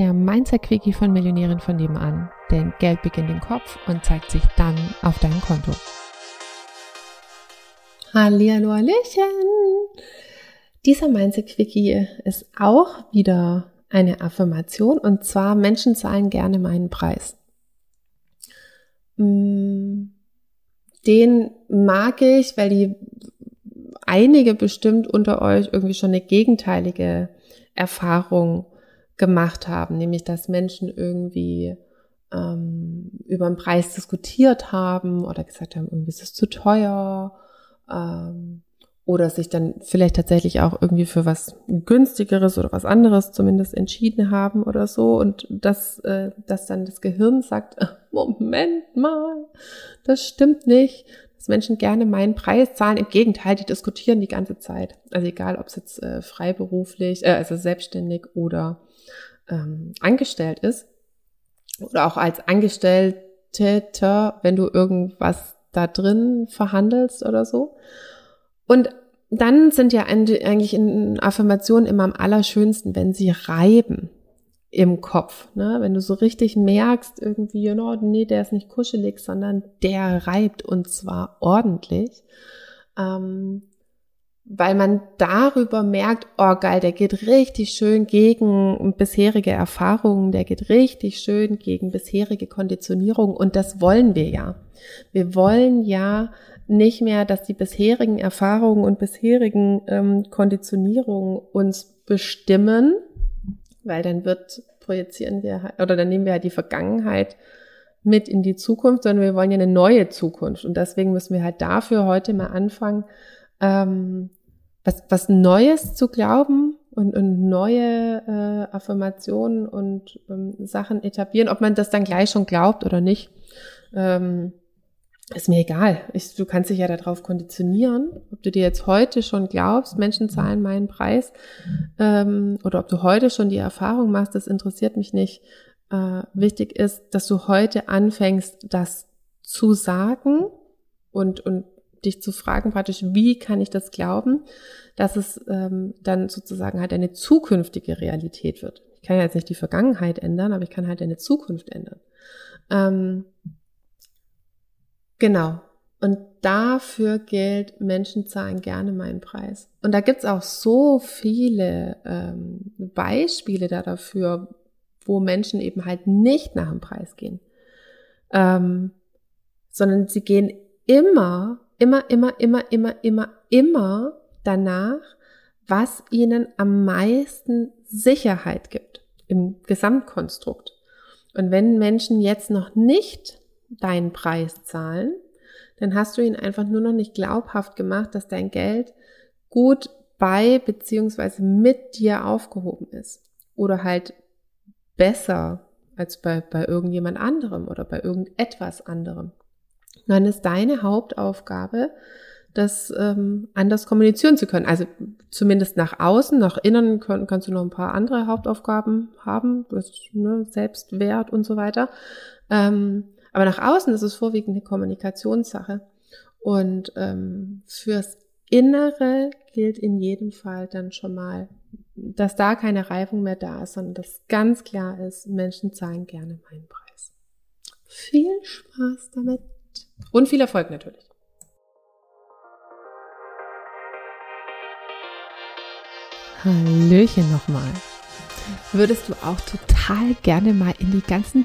der Mindset-Quickie von Millionären von nebenan. Denn Geld beginnt im Kopf und zeigt sich dann auf deinem Konto. Hallihallo, Hallöchen! Dieser Mindset-Quickie ist auch wieder eine Affirmation und zwar Menschen zahlen gerne meinen Preis. Mm, den mag ich, weil die einige bestimmt unter euch irgendwie schon eine gegenteilige Erfahrung gemacht haben, nämlich dass Menschen irgendwie ähm, über den Preis diskutiert haben oder gesagt haben, irgendwie ist es zu teuer ähm, oder sich dann vielleicht tatsächlich auch irgendwie für was günstigeres oder was anderes zumindest entschieden haben oder so und dass, äh, dass dann das Gehirn sagt, Moment mal, das stimmt nicht, dass Menschen gerne meinen Preis zahlen. Im Gegenteil, die diskutieren die ganze Zeit. Also egal, ob es jetzt äh, freiberuflich, äh, also selbstständig oder ähm, angestellt ist oder auch als Angestellter, wenn du irgendwas da drin verhandelst oder so. Und dann sind ja eigentlich in Affirmationen immer am allerschönsten, wenn sie reiben im Kopf. Ne? Wenn du so richtig merkst, irgendwie, you know, nee, der ist nicht kuschelig, sondern der reibt und zwar ordentlich. Ähm, weil man darüber merkt, oh geil, der geht richtig schön gegen bisherige Erfahrungen, der geht richtig schön gegen bisherige Konditionierung und das wollen wir ja. Wir wollen ja nicht mehr, dass die bisherigen Erfahrungen und bisherigen ähm, Konditionierungen uns bestimmen, weil dann wird, projizieren wir halt, oder dann nehmen wir halt die Vergangenheit mit in die Zukunft, sondern wir wollen ja eine neue Zukunft. Und deswegen müssen wir halt dafür heute mal anfangen, ähm, was, was Neues zu glauben und, und neue äh, Affirmationen und ähm, Sachen etablieren. Ob man das dann gleich schon glaubt oder nicht, ähm, ist mir egal. Ich, du kannst dich ja darauf konditionieren, ob du dir jetzt heute schon glaubst, Menschen zahlen meinen Preis, ähm, oder ob du heute schon die Erfahrung machst, das interessiert mich nicht. Äh, wichtig ist, dass du heute anfängst, das zu sagen und, und dich zu fragen, praktisch, wie kann ich das glauben, dass es ähm, dann sozusagen halt eine zukünftige Realität wird. Ich kann ja jetzt nicht die Vergangenheit ändern, aber ich kann halt eine Zukunft ändern. Ähm, genau. Und dafür gilt, Menschen zahlen gerne meinen Preis. Und da gibt's auch so viele ähm, Beispiele da dafür, wo Menschen eben halt nicht nach dem Preis gehen, ähm, sondern sie gehen immer immer, immer, immer, immer, immer, immer danach, was ihnen am meisten Sicherheit gibt im Gesamtkonstrukt. Und wenn Menschen jetzt noch nicht deinen Preis zahlen, dann hast du ihnen einfach nur noch nicht glaubhaft gemacht, dass dein Geld gut bei beziehungsweise mit dir aufgehoben ist. Oder halt besser als bei, bei irgendjemand anderem oder bei irgendetwas anderem. Dann ist deine Hauptaufgabe, das ähm, anders kommunizieren zu können. Also zumindest nach außen, nach innen können, kannst du noch ein paar andere Hauptaufgaben haben, das, ne, Selbstwert und so weiter. Ähm, aber nach außen ist es vorwiegend eine Kommunikationssache. Und ähm, fürs Innere gilt in jedem Fall dann schon mal, dass da keine Reifung mehr da ist, sondern dass ganz klar ist, Menschen zahlen gerne meinen Preis. Viel Spaß damit! Und viel Erfolg natürlich. Hallöchen nochmal. Würdest du auch total gerne mal in die ganzen